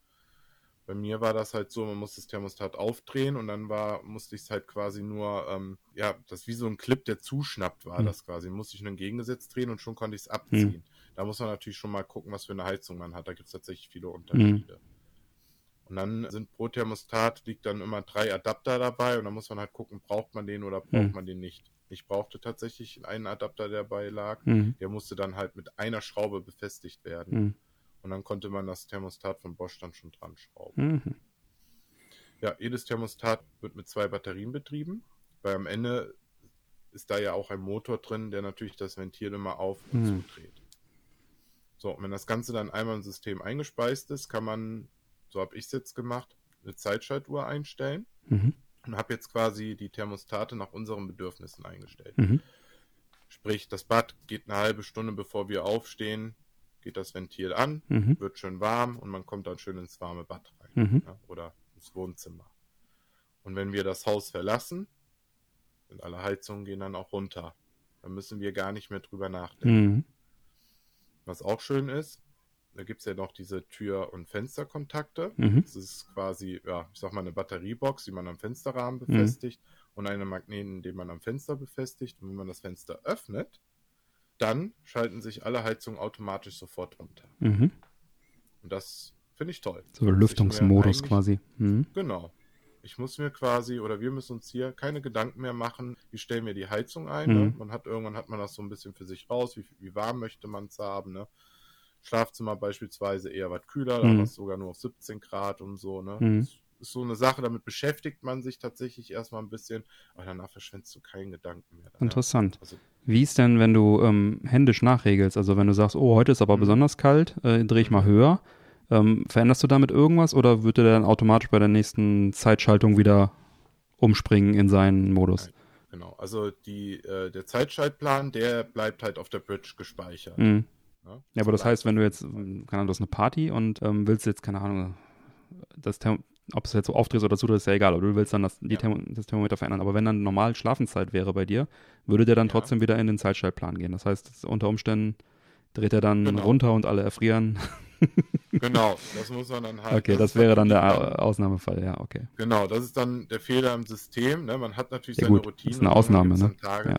Bei mir war das halt so, man muss das Thermostat aufdrehen und dann war, musste ich es halt quasi nur, ähm, ja, das wie so ein Clip, der zuschnappt war, hm. das quasi. Musste ich nur entgegengesetzt drehen und schon konnte ich es abziehen. Hm. Da muss man natürlich schon mal gucken, was für eine Heizung man hat. Da gibt es tatsächlich viele Unterschiede. Hm. Und dann sind pro Thermostat liegt dann immer drei Adapter dabei und dann muss man halt gucken, braucht man den oder braucht hm. man den nicht. Ich brauchte tatsächlich einen Adapter, der bei lag. Mhm. Der musste dann halt mit einer Schraube befestigt werden. Mhm. Und dann konnte man das Thermostat von Bosch dann schon dran schrauben. Mhm. Ja, jedes Thermostat wird mit zwei Batterien betrieben, weil am Ende ist da ja auch ein Motor drin, der natürlich das Ventil immer auf und mhm. zudreht. So, und wenn das Ganze dann einmal im System eingespeist ist, kann man, so habe ich es jetzt gemacht, eine Zeitschaltuhr einstellen. Mhm und habe jetzt quasi die Thermostate nach unseren Bedürfnissen eingestellt. Mhm. Sprich, das Bad geht eine halbe Stunde bevor wir aufstehen, geht das Ventil an, mhm. wird schön warm und man kommt dann schön ins warme Bad rein mhm. ja, oder ins Wohnzimmer. Und wenn wir das Haus verlassen, und alle Heizungen gehen dann auch runter, dann müssen wir gar nicht mehr drüber nachdenken. Mhm. Was auch schön ist, da gibt es ja noch diese Tür- und Fensterkontakte. Mhm. Das ist quasi, ja, ich sag mal, eine Batteriebox, die man am Fensterrahmen mhm. befestigt mhm. und eine Magneten, den man am Fenster befestigt. Und wenn man das Fenster öffnet, dann schalten sich alle Heizungen automatisch sofort runter. Mhm. Und das finde ich toll. So Lüftungsmodus quasi. Mhm. Genau. Ich muss mir quasi, oder wir müssen uns hier keine Gedanken mehr machen, wie stellen wir die Heizung ein. Ne? Mhm. Man hat irgendwann hat man das so ein bisschen für sich raus, wie, wie warm möchte man es haben. Ne? Schlafzimmer beispielsweise eher was kühler, da mhm. war es sogar nur auf 17 Grad und so, ne? Mhm. Das ist so eine Sache, damit beschäftigt man sich tatsächlich erstmal ein bisschen, aber danach verschwendest du keinen Gedanken mehr. Danach. Interessant. Also, Wie ist denn, wenn du ähm, händisch nachregelst? Also wenn du sagst, oh, heute ist aber mhm. besonders kalt, äh, drehe ich mal mhm. höher. Ähm, veränderst du damit irgendwas oder würde der dann automatisch bei der nächsten Zeitschaltung wieder umspringen in seinen Modus? Nein, genau, also die, äh, der Zeitschaltplan, der bleibt halt auf der Bridge gespeichert. Mhm. Ne? Ja, aber das heißt, wenn du jetzt, keine Ahnung, das ist eine Party und ähm, willst jetzt, keine Ahnung, das Therm ob es jetzt so aufdrehst oder zudrehst, ist ja egal, aber du willst dann das, ja. Therm das Thermometer verändern. Aber wenn dann normal Schlafenszeit wäre bei dir, würde der dann ja. trotzdem wieder in den Zeitschaltplan gehen. Das heißt, unter Umständen dreht er dann genau. runter und alle erfrieren. genau, das muss man dann halt. Okay, das, das wäre dann der Ausnahmefall, ja, okay. Genau, das ist dann der Fehler im System. Ne? Man hat natürlich ja, seine gut, Routine. Das ist eine Ausnahme, ne? Tage, ja.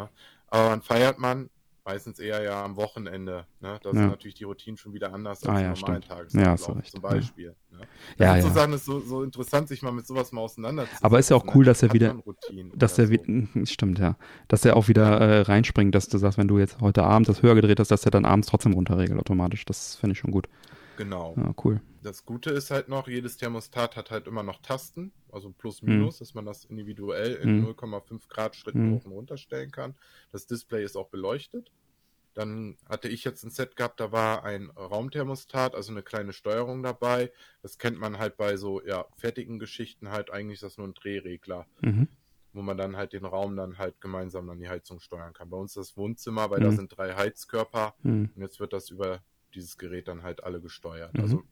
ne? Aber man feiert man meistens eher ja am Wochenende. Ne? Da ja. sind natürlich die Routinen schon wieder anders als ah, ja, am normalen Tagesablauf ja, zum Beispiel. Ja. Ne? Ja, ja. Sozusagen ist so, so interessant, sich mal mit sowas mal auseinanderzusetzen. Aber ist ja auch cool, ne? dass er wieder, dass er, so. stimmt ja, dass er auch wieder äh, reinspringt, dass du sagst, wenn du jetzt heute Abend das höher gedreht hast, dass er dann abends trotzdem runterregelt automatisch. Das finde ich schon gut. Genau. Ja, cool. Das Gute ist halt noch, jedes Thermostat hat halt immer noch Tasten, also plus minus, mhm. dass man das individuell in mhm. 0,5 Grad Schritten mhm. hoch und runter stellen kann. Das Display ist auch beleuchtet. Dann hatte ich jetzt ein Set gehabt, da war ein Raumthermostat, also eine kleine Steuerung dabei. Das kennt man halt bei so ja, fertigen Geschichten halt eigentlich, ist das nur ein Drehregler. Mhm. Wo man dann halt den Raum dann halt gemeinsam an die Heizung steuern kann. Bei uns das Wohnzimmer, weil mhm. da sind drei Heizkörper mhm. und jetzt wird das über dieses Gerät dann halt alle gesteuert. Mhm. Also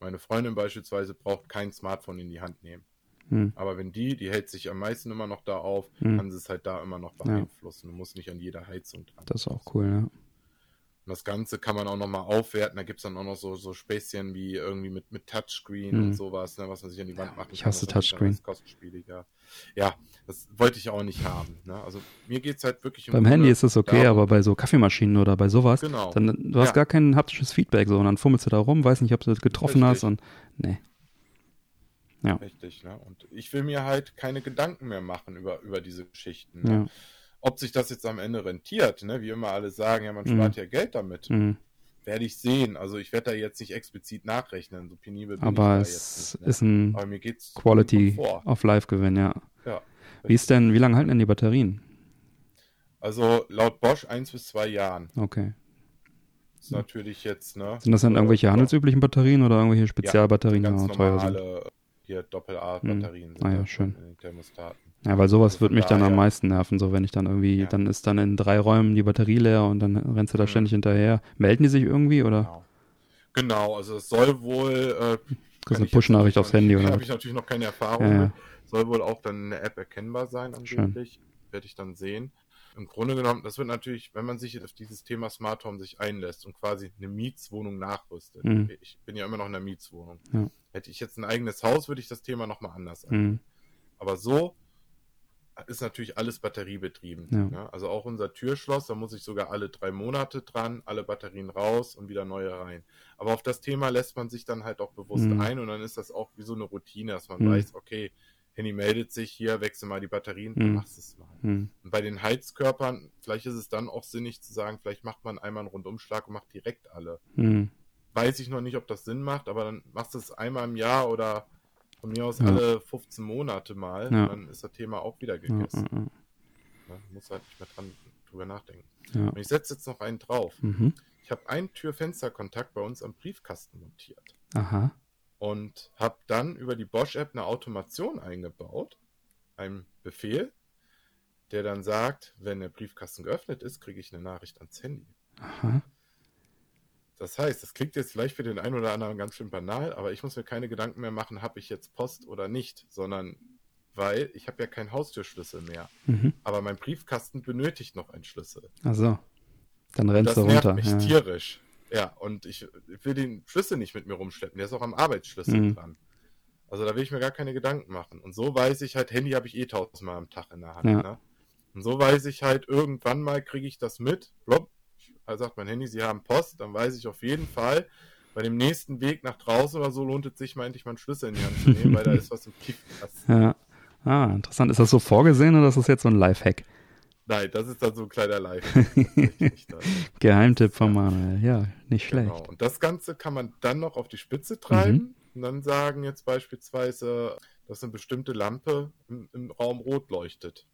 meine Freundin beispielsweise braucht kein Smartphone in die Hand nehmen. Hm. Aber wenn die, die hält sich am meisten immer noch da auf, hm. kann sie es halt da immer noch beeinflussen. Ja. Du musst nicht an jeder Heizung dran. Das ist auch cool, ja. Und das Ganze kann man auch nochmal aufwerten. Da gibt es dann auch noch so, so Späßchen wie irgendwie mit, mit Touchscreen hm. und sowas, ne, was man sich an die Wand ich kann. Ich hasse Touchscreen. Kostenspieliger. Ja, das wollte ich auch nicht haben. Ne? Also mir geht es halt wirklich um. Beim Handy ist das okay, darum. aber bei so Kaffeemaschinen oder bei sowas, genau. dann du hast ja. gar kein haptisches Feedback so und dann fummelst du da rum, weiß nicht, ob du das getroffen Richtig. hast und nee. Ja. Richtig, ne? Und ich will mir halt keine Gedanken mehr machen über, über diese Geschichten. Ne? Ja. Ob sich das jetzt am Ende rentiert, ne? Wie immer alle sagen, ja, man mhm. spart ja Geld damit. Mhm. Werde ich sehen. Also ich werde da jetzt nicht explizit nachrechnen, so penibel bin Aber es nicht, ne? ist ein Quality of Life Gewinn, ja. Ja. Wie ist denn, wie lange halten denn die Batterien? Also laut Bosch eins bis zwei Jahren. Okay. ist natürlich jetzt, ne? Sind das dann irgendwelche handelsüblichen Batterien oder irgendwelche Spezialbatterien, ja, die ganz teuer normale, sind? hier Doppel-A-Batterien hm. Ah ja, schön. Ja, weil sowas also würde mich dann am meisten nerven, so wenn ich dann irgendwie, ja. dann ist dann in drei Räumen die Batterie leer und dann rennst du da mhm. ständig hinterher. Melden die sich irgendwie oder? Genau, genau also es soll wohl. Äh, das ist eine Push-Nachricht aufs Handy, oder? habe ich natürlich noch keine Erfahrung ja, ja. Soll wohl auch dann eine App erkennbar sein, angeblich. Werde ich dann sehen im Grunde genommen, das wird natürlich, wenn man sich auf dieses Thema Smart Home sich einlässt und quasi eine Mietswohnung nachrüstet. Mhm. Ich bin ja immer noch in der Mietswohnung. Ja. Hätte ich jetzt ein eigenes Haus, würde ich das Thema nochmal anders mhm. angehen. Mhm. Aber so ist natürlich alles batteriebetrieben. Ja. Ne? Also auch unser Türschloss, da muss ich sogar alle drei Monate dran, alle Batterien raus und wieder neue rein. Aber auf das Thema lässt man sich dann halt auch bewusst mhm. ein und dann ist das auch wie so eine Routine, dass man mhm. weiß, okay, Henny meldet sich hier, wechsel mal die Batterien, hm. machst es mal. Hm. Und bei den Heizkörpern, vielleicht ist es dann auch sinnig zu sagen, vielleicht macht man einmal einen Rundumschlag und macht direkt alle. Hm. Weiß ich noch nicht, ob das Sinn macht, aber dann machst du es einmal im Jahr oder von mir aus ja. alle 15 Monate mal, ja. dann ist das Thema auch wieder gegessen. Ja, ja, muss halt nicht mehr dran drüber nachdenken. Und ich setze jetzt noch einen drauf. Mhm. Ich habe einen Tür-Fenster-Kontakt bei uns am Briefkasten montiert. Aha und habe dann über die Bosch-App eine Automation eingebaut, einen Befehl, der dann sagt, wenn der Briefkasten geöffnet ist, kriege ich eine Nachricht ans Handy. Aha. Das heißt, das klingt jetzt vielleicht für den einen oder anderen ganz schön banal, aber ich muss mir keine Gedanken mehr machen, habe ich jetzt Post oder nicht, sondern weil ich habe ja keinen Haustürschlüssel mehr. Mhm. Aber mein Briefkasten benötigt noch einen Schlüssel. Also, dann rennst du runter. Das nervt mich ja. tierisch. Ja, und ich, ich, will den Schlüssel nicht mit mir rumschleppen. Der ist auch am Arbeitsschlüssel mhm. dran. Also da will ich mir gar keine Gedanken machen. Und so weiß ich halt, Handy habe ich eh tausendmal am Tag in der Hand. Ja. Ne? Und so weiß ich halt, irgendwann mal kriege ich das mit. Also sagt mein Handy, Sie haben Post, dann weiß ich auf jeden Fall, bei dem nächsten Weg nach draußen oder so lohnt es sich, meinte ich, meinen Schlüssel in die Hand zu nehmen, weil da ist was im Briefkasten. Ja. Ah, interessant. Ist das so vorgesehen oder ist das jetzt so ein Lifehack? Nein, das ist dann so ein kleiner Live. Geheimtipp von Manuel, ja, nicht genau. schlecht. Genau. Und das Ganze kann man dann noch auf die Spitze treiben mhm. und dann sagen jetzt beispielsweise, dass eine bestimmte Lampe im, im Raum rot leuchtet.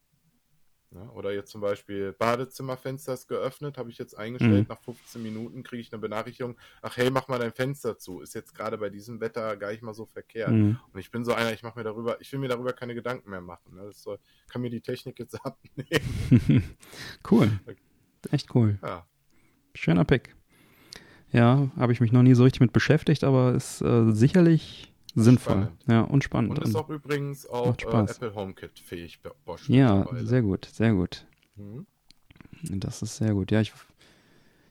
Ja, oder jetzt zum Beispiel Badezimmerfenster ist geöffnet, habe ich jetzt eingestellt, mhm. nach 15 Minuten kriege ich eine Benachrichtigung, ach hey, mach mal dein Fenster zu. Ist jetzt gerade bei diesem Wetter gar nicht mal so verkehrt. Mhm. Und ich bin so einer, ich mache mir darüber, ich will mir darüber keine Gedanken mehr machen. Ne? Das soll, kann mir die Technik jetzt abnehmen. cool. Echt cool. Ja. Schöner Pick. Ja, habe ich mich noch nie so richtig mit beschäftigt, aber ist äh, sicherlich Sinnvoll, spannend. ja, und spannend. Und ist auch übrigens auch äh, Apple HomeKit fähig, Bosch. Ja, sehr gut, sehr gut. Mhm. Das ist sehr gut. Ja, ich,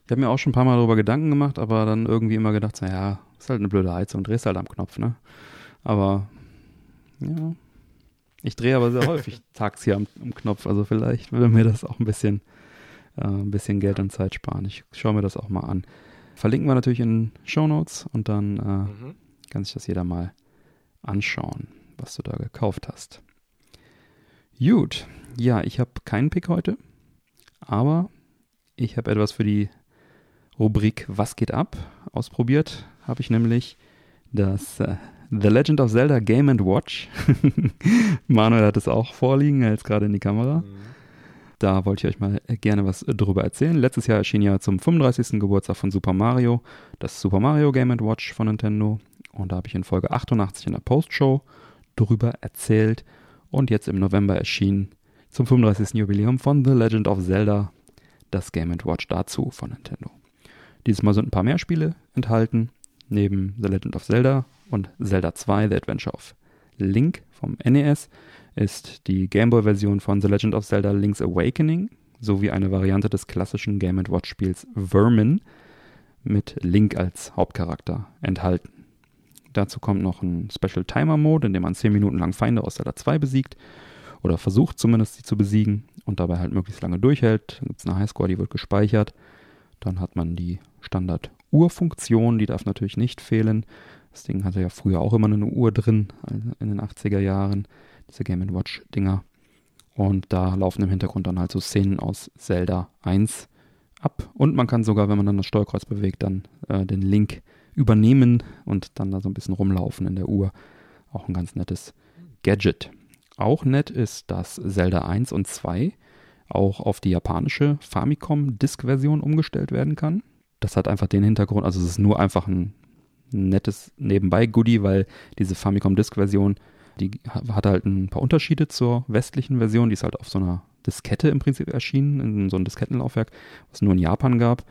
ich habe mir auch schon ein paar Mal darüber Gedanken gemacht, aber dann irgendwie immer gedacht, so, ja, ist halt eine blöde Heizung, drehst halt am Knopf, ne? Aber, ja, ich drehe aber sehr häufig tags hier am, am, Knopf, also vielleicht würde mir das auch ein bisschen, äh, ein bisschen Geld und Zeit sparen. Ich schaue mir das auch mal an. Verlinken wir natürlich in Show Notes und dann äh, mhm kann sich das jeder mal anschauen, was du da gekauft hast. Gut, ja, ich habe keinen Pick heute, aber ich habe etwas für die Rubrik Was geht ab ausprobiert. Habe ich nämlich das äh, The Legend of Zelda Game and Watch. Manuel hat es auch vorliegen, er hält es gerade in die Kamera. Mhm. Da wollte ich euch mal gerne was drüber erzählen. Letztes Jahr erschien ja zum 35. Geburtstag von Super Mario das Super Mario Game Watch von Nintendo. Und da habe ich in Folge 88 in der Postshow drüber erzählt. Und jetzt im November erschien zum 35. Jubiläum von The Legend of Zelda das Game Watch dazu von Nintendo. Dieses Mal sind ein paar mehr Spiele enthalten. Neben The Legend of Zelda und Zelda 2, The Adventure of Link vom NES, ist die Gameboy-Version von The Legend of Zelda Link's Awakening sowie eine Variante des klassischen Game Watch-Spiels Vermin mit Link als Hauptcharakter enthalten. Dazu kommt noch ein Special Timer Mode, in dem man 10 Minuten lang Feinde aus Zelda 2 besiegt oder versucht zumindest sie zu besiegen und dabei halt möglichst lange durchhält. Dann gibt es eine Highscore, die wird gespeichert. Dann hat man die Standard-Uhr-Funktion, die darf natürlich nicht fehlen. Das Ding hatte ja früher auch immer eine Uhr drin, also in den 80er Jahren, diese Game Watch-Dinger. Und da laufen im Hintergrund dann halt so Szenen aus Zelda 1 ab. Und man kann sogar, wenn man dann das Steuerkreuz bewegt, dann äh, den Link übernehmen und dann da so ein bisschen rumlaufen in der Uhr. Auch ein ganz nettes Gadget. Auch nett ist, dass Zelda 1 und 2 auch auf die japanische Famicom Disk-Version umgestellt werden kann. Das hat einfach den Hintergrund, also es ist nur einfach ein nettes Nebenbei-Goodie, weil diese Famicom Disk-Version, die hat halt ein paar Unterschiede zur westlichen Version. Die ist halt auf so einer Diskette im Prinzip erschienen, in so einem Diskettenlaufwerk, was es nur in Japan gab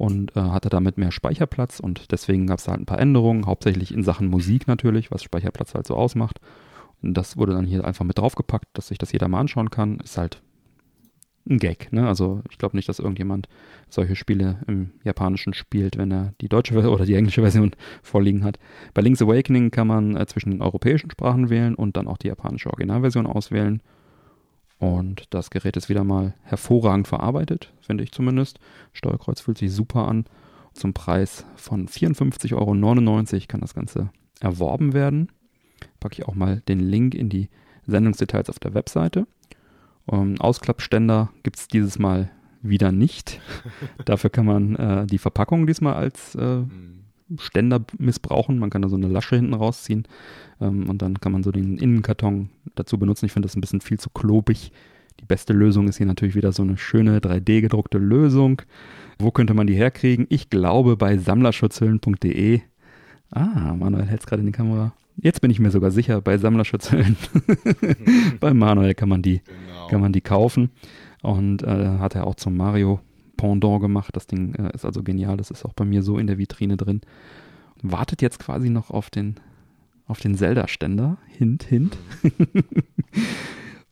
und äh, hatte damit mehr Speicherplatz und deswegen gab es halt ein paar Änderungen, hauptsächlich in Sachen Musik natürlich, was Speicherplatz halt so ausmacht. Und das wurde dann hier einfach mit draufgepackt, dass sich das jeder mal anschauen kann. Ist halt ein Gag, ne? Also ich glaube nicht, dass irgendjemand solche Spiele im Japanischen spielt, wenn er die deutsche oder die englische Version vorliegen hat. Bei Link's Awakening kann man äh, zwischen den europäischen Sprachen wählen und dann auch die japanische Originalversion auswählen. Und das Gerät ist wieder mal hervorragend verarbeitet, finde ich zumindest. Steuerkreuz fühlt sich super an. Zum Preis von 54,99 Euro kann das Ganze erworben werden. Packe ich auch mal den Link in die Sendungsdetails auf der Webseite. Um, ähm, Ausklappständer gibt es dieses Mal wieder nicht. Dafür kann man äh, die Verpackung diesmal als äh, mhm. Ständer missbrauchen. Man kann da so eine Lasche hinten rausziehen ähm, und dann kann man so den Innenkarton dazu benutzen. Ich finde das ein bisschen viel zu klobig. Die beste Lösung ist hier natürlich wieder so eine schöne 3D gedruckte Lösung. Wo könnte man die herkriegen? Ich glaube bei sammlerschutzhüllen.de. Ah, Manuel hält es gerade in die Kamera. Jetzt bin ich mir sogar sicher, bei Sammlerschutzhüllen. bei Manuel kann man die, genau. kann man die kaufen. Und äh, hat er auch zum Mario Pendant gemacht. Das Ding äh, ist also genial. Das ist auch bei mir so in der Vitrine drin. Wartet jetzt quasi noch auf den, auf den Zelda-Ständer. Hint, hint.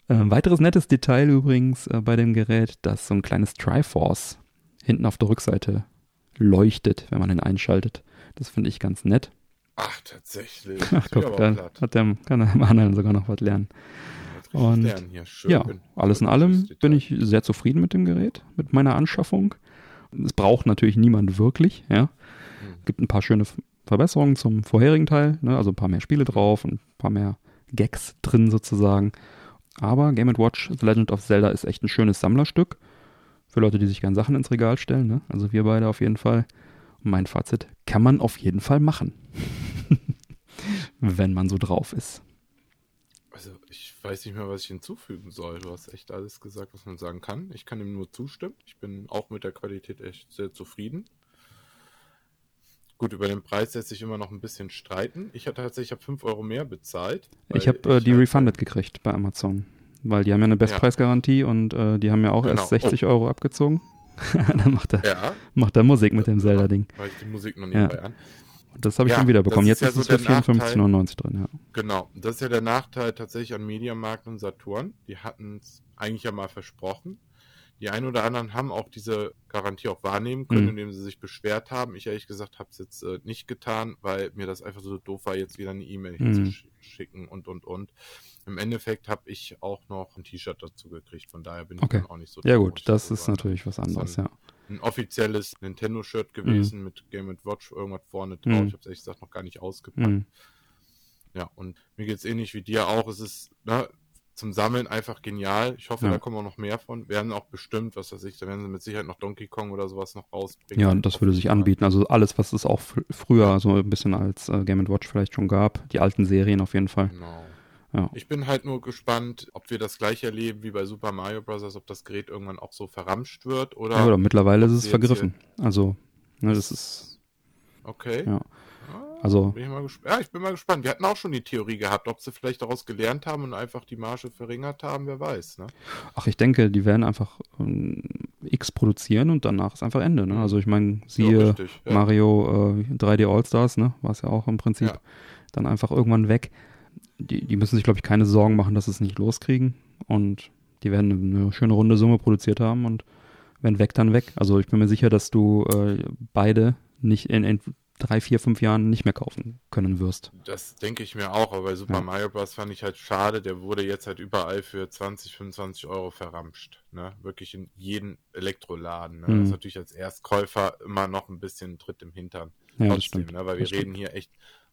äh, weiteres nettes Detail übrigens äh, bei dem Gerät, dass so ein kleines Triforce hinten auf der Rückseite leuchtet, wenn man ihn einschaltet. Das finde ich ganz nett. Ach, tatsächlich. Ach, guck, da hat der, kann der Manuel sogar noch was lernen. Und ja, alles in allem bin ich sehr zufrieden mit dem Gerät, mit meiner Anschaffung. Es braucht natürlich niemand wirklich, ja. Hm. Gibt ein paar schöne Verbesserungen zum vorherigen Teil, ne? also ein paar mehr Spiele drauf und ein paar mehr Gags drin sozusagen. Aber Game Watch The Legend of Zelda ist echt ein schönes Sammlerstück. Für Leute, die sich gern Sachen ins Regal stellen, ne? Also wir beide auf jeden Fall. Und mein Fazit, kann man auf jeden Fall machen. Wenn man so drauf ist. Weiß nicht mehr, was ich hinzufügen soll. Du hast echt alles gesagt, was man sagen kann. Ich kann ihm nur zustimmen. Ich bin auch mit der Qualität echt sehr zufrieden. Gut, über den Preis lässt sich immer noch ein bisschen streiten. Ich hatte tatsächlich hab 5 Euro mehr bezahlt. Ich habe äh, die halt refunded gekriegt bei Amazon. Weil die haben ja eine Bestpreisgarantie ja. und äh, die haben ja auch genau. erst 60 oh. Euro abgezogen. Dann macht er, ja. macht er Musik mit dem Zelda-Ding. Weil ich die Musik noch nebenbei ja. an. Das habe ich ja, schon wieder bekommen. Jetzt ist, ja ist es für 54,99 drin, ja. Genau. Das ist ja der Nachteil tatsächlich an Mediamarkt und Saturn. Die hatten es eigentlich ja mal versprochen. Die einen oder anderen haben auch diese Garantie auch wahrnehmen können, mhm. indem sie sich beschwert haben. Ich ehrlich gesagt habe es jetzt äh, nicht getan, weil mir das einfach so doof war, jetzt wieder eine E-Mail mhm. hinzuschicken und und und. Im Endeffekt habe ich auch noch ein T-Shirt dazu gekriegt, von daher bin okay. ich dann auch nicht so Ja gut, das ist natürlich was anderes, ja ein offizielles Nintendo-Shirt gewesen mhm. mit Game Watch irgendwas vorne drauf. Mhm. Ich habe es ehrlich gesagt noch gar nicht ausgepackt. Mhm. Ja, und mir geht es ähnlich wie dir auch. Es ist ne, zum Sammeln einfach genial. Ich hoffe, ja. da kommen auch noch mehr von. Werden auch bestimmt, was weiß ich, da werden sie mit Sicherheit noch Donkey Kong oder sowas noch rausbringen. Ja, und das würde sich anbieten. Also alles, was es auch früher so ein bisschen als äh, Game Watch vielleicht schon gab. Die alten Serien auf jeden Fall. Genau. Ja. Ich bin halt nur gespannt, ob wir das gleich erleben wie bei Super Mario Bros., ob das Gerät irgendwann auch so verramscht wird oder. Ja, oder mittlerweile ist es vergriffen. Also, ne, das ist. Okay. Ja. Also. Bin ich ja, ich bin mal gespannt. Wir hatten auch schon die Theorie gehabt, ob sie vielleicht daraus gelernt haben und einfach die Marge verringert haben, wer weiß. Ne? Ach, ich denke, die werden einfach ähm, X produzieren und danach ist einfach Ende. Ne? Mhm. Also ich meine, siehe ja, richtig, ja. Mario äh, 3D All-Stars, ne? war es ja auch im Prinzip dann einfach irgendwann weg. Die, die müssen sich, glaube ich, keine Sorgen machen, dass sie es nicht loskriegen. Und die werden eine schöne runde Summe produziert haben und wenn weg, dann weg. Also ich bin mir sicher, dass du äh, beide nicht in, in drei, vier, fünf Jahren nicht mehr kaufen können wirst. Das denke ich mir auch, aber bei Super ja. Mario Bros. fand ich halt schade, der wurde jetzt halt überall für 20, 25 Euro verramscht. Ne? Wirklich in jeden Elektroladen. Ne? Mhm. Das ist natürlich als Erstkäufer immer noch ein bisschen Tritt im Hintern. Ja, Trotzdem, ne? weil wir das reden stimmt. hier echt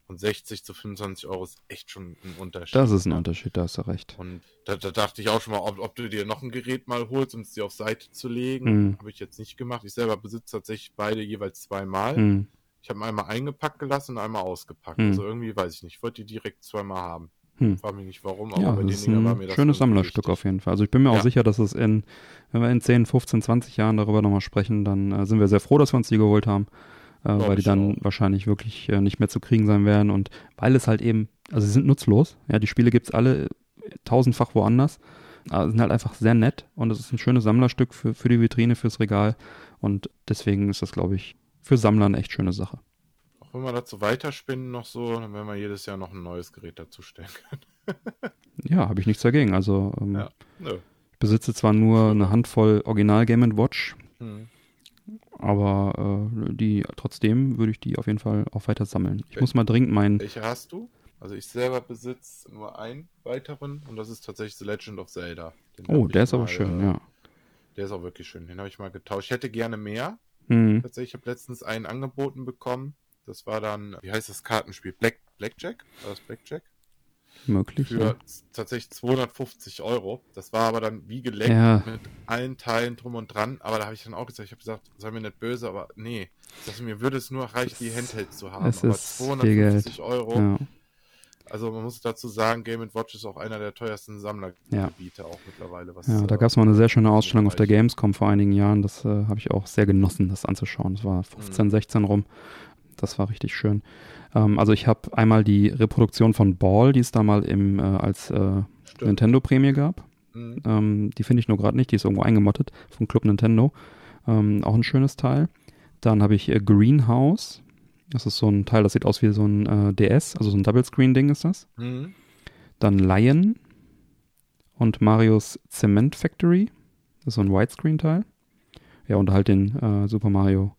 von 60 zu 25 Euro ist echt schon ein Unterschied. Das ist ein? Unterschied, da hast du recht. Und da, da dachte ich auch schon mal, ob, ob, du dir noch ein Gerät mal holst, um es dir auf Seite zu legen. Mhm. Habe ich jetzt nicht gemacht. Ich selber besitze tatsächlich beide jeweils zweimal. Mhm. Ich habe einmal eingepackt gelassen und einmal ausgepackt. Hm. Also irgendwie weiß ich nicht. Ich wollte die direkt zweimal haben. Hm. Frage mich nicht warum, aber ja, bei das ist ein war mir das schönes Sammlerstück auf jeden Fall. Also ich bin mir ja. auch sicher, dass es in, wenn wir in 10, 15, 20 Jahren darüber nochmal sprechen, dann äh, sind wir sehr froh, dass wir uns die geholt haben, äh, weil die dann wahrscheinlich wirklich äh, nicht mehr zu kriegen sein werden und weil es halt eben, also sie sind nutzlos. Ja, die Spiele gibt es alle tausendfach woanders. Aber sind halt einfach sehr nett und es ist ein schönes Sammlerstück für, für die Vitrine, fürs Regal und deswegen ist das, glaube ich, für Sammler eine echt schöne Sache. Auch wenn wir dazu weiterspinnen noch so, dann werden wir jedes Jahr noch ein neues Gerät dazustellen können. ja, habe ich nichts dagegen. Also ähm, ja, ich besitze zwar nur eine Handvoll Original Game Watch, hm. Aber äh, die trotzdem würde ich die auf jeden Fall auch weiter sammeln. Ich Wel muss mal dringend meinen. Welche hast du? Also ich selber besitze nur einen weiteren und das ist tatsächlich The Legend of Zelda. Den oh, der ist mal, aber schön, äh, ja. Der ist auch wirklich schön. Den habe ich mal getauscht. Ich hätte gerne mehr, Mhm. Tatsächlich, ich habe letztens einen angeboten bekommen. Das war dann, wie heißt das Kartenspiel? Black, Blackjack? War das Blackjack? Möglich. Für ja. tatsächlich 250 Euro. Das war aber dann wie geleckt ja. mit allen Teilen drum und dran. Aber da habe ich dann auch gesagt, ich habe gesagt, sei mir nicht böse, aber nee. Das, mir würde es nur reichen, die Handhelds zu haben. Es aber 250 Euro. Ja. Also man muss dazu sagen, Game Watch ist auch einer der teuersten Sammlergebiete ja. auch mittlerweile. Was, ja, da gab es mal eine sehr schöne Ausstellung auf der Gamescom vor einigen Jahren. Das äh, habe ich auch sehr genossen, das anzuschauen. Das war 15, mhm. 16 rum. Das war richtig schön. Ähm, also ich habe einmal die Reproduktion von Ball, die es da mal im, äh, als äh, Nintendo-Prämie gab. Mhm. Ähm, die finde ich nur gerade nicht, die ist irgendwo eingemottet von Club Nintendo. Ähm, auch ein schönes Teil. Dann habe ich äh, Greenhouse. Das ist so ein Teil, das sieht aus wie so ein äh, DS, also so ein Double-Screen-Ding ist das. Mhm. Dann Lion und Marios Cement Factory. Das ist so ein Widescreen-Teil. Ja, und halt den äh, Super Mario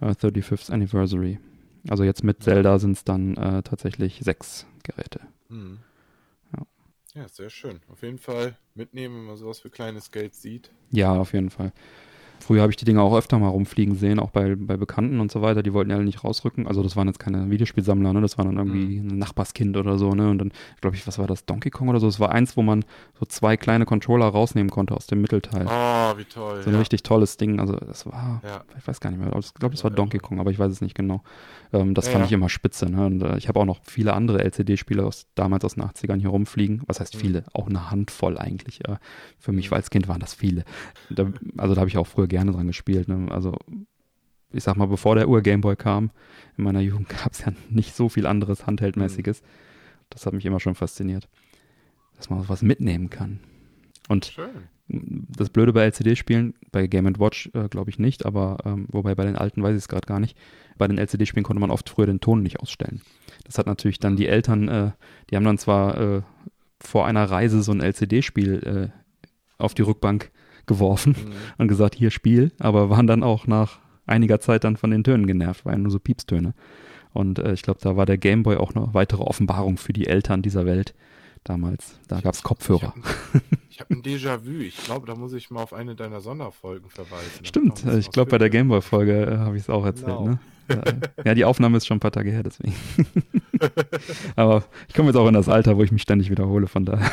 äh, 35th Anniversary. Also jetzt mit Zelda sind es dann äh, tatsächlich sechs Geräte. Mhm. Ja. ja, sehr schön. Auf jeden Fall mitnehmen, wenn man sowas für kleines Geld sieht. Ja, auf jeden Fall. Früher habe ich die Dinger auch öfter mal rumfliegen sehen, auch bei, bei Bekannten und so weiter. Die wollten ja alle nicht rausrücken. Also das waren jetzt keine Videospielsammler, ne? Das war dann irgendwie mhm. ein Nachbarskind oder so, ne? Und dann, glaube ich, was war das? Donkey Kong oder so? Es war eins, wo man so zwei kleine Controller rausnehmen konnte aus dem Mittelteil. Oh, wie toll. So ein ja. richtig tolles Ding. Also das war, ja. ich weiß gar nicht mehr. Ich glaube, es war Donkey Kong, aber ich weiß es nicht genau. Ähm, das ja, fand ich immer spitze, ne? Und äh, ich habe auch noch viele andere LCD-Spiele aus damals aus den 80ern hier rumfliegen. Was heißt mhm. viele? Auch eine Handvoll eigentlich. Äh, für mich, mhm. als Kind waren das viele. Da, also da habe ich auch früher gerne dran gespielt. Ne? Also ich sag mal, bevor der Ur-Gameboy kam, in meiner Jugend gab es ja nicht so viel anderes Handheldmäßiges. Das hat mich immer schon fasziniert, dass man was mitnehmen kann. Und Schön. das Blöde bei LCD-Spielen, bei Game Watch äh, glaube ich nicht, aber ähm, wobei bei den alten weiß ich es gerade gar nicht. Bei den LCD-Spielen konnte man oft früher den Ton nicht ausstellen. Das hat natürlich dann die Eltern, äh, die haben dann zwar äh, vor einer Reise so ein LCD-Spiel äh, auf die Rückbank geworfen mhm. und gesagt, hier Spiel, aber waren dann auch nach einiger Zeit dann von den Tönen genervt, waren nur so Piepstöne. Und äh, ich glaube, da war der Gameboy auch eine weitere Offenbarung für die Eltern dieser Welt damals. Da gab es Kopfhörer. Ich habe hab ein Déjà-vu. Ich glaube, da muss ich mal auf eine deiner Sonderfolgen verweisen. Stimmt, ich glaube, bei der Gameboy-Folge äh, habe ich es auch erzählt. Genau. Ne? Ja, die Aufnahme ist schon ein paar Tage her, deswegen. Aber ich komme jetzt auch in das Alter, wo ich mich ständig wiederhole, von daher.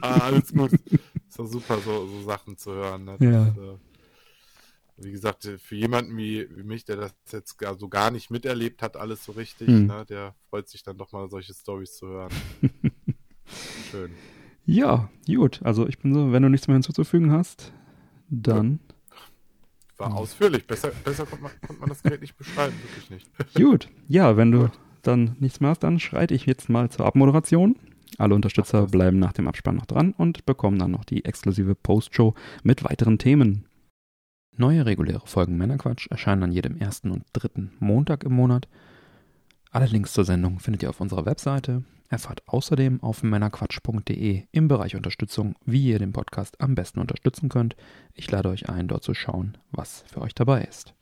ah, alles gut. Ist doch super, so, so Sachen zu hören. Ne? Ja. Das, äh, wie gesagt, für jemanden wie, wie, mich, der das jetzt so gar nicht miterlebt hat, alles so richtig, hm. ne? der freut sich dann doch mal, solche Stories zu hören. schön. Ja, gut. Also ich bin so, wenn du nichts mehr hinzuzufügen hast, dann. War ausführlich. Besser, besser konnte, man, konnte man das Gerät nicht beschreiben, wirklich nicht. Gut. Ja, wenn du Gut. dann nichts mehr hast, dann schreite ich jetzt mal zur Abmoderation. Alle Unterstützer bleiben nach dem Abspann noch dran und bekommen dann noch die exklusive Postshow mit weiteren Themen. Neue reguläre Folgen Männerquatsch erscheinen an jedem ersten und dritten Montag im Monat. Alle Links zur Sendung findet ihr auf unserer Webseite Erfahrt außerdem auf männerquatsch.de im Bereich Unterstützung, wie ihr den Podcast am besten unterstützen könnt. Ich lade euch ein, dort zu schauen, was für euch dabei ist.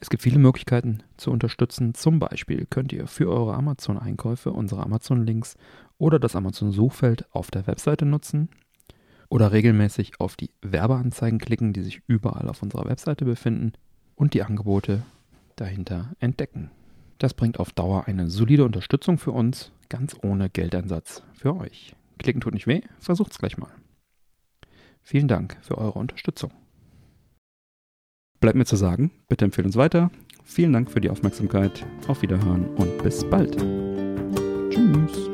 Es gibt viele Möglichkeiten zu unterstützen. Zum Beispiel könnt ihr für eure Amazon-Einkäufe unsere Amazon-Links oder das Amazon-Suchfeld auf der Webseite nutzen oder regelmäßig auf die Werbeanzeigen klicken, die sich überall auf unserer Webseite befinden und die Angebote dahinter entdecken. Das bringt auf Dauer eine solide Unterstützung für uns ganz ohne Geldeinsatz für euch. Klicken tut nicht weh, versucht's gleich mal. Vielen Dank für eure Unterstützung. Bleibt mir zu sagen, bitte empfehlt uns weiter. Vielen Dank für die Aufmerksamkeit. Auf Wiederhören und bis bald. Tschüss.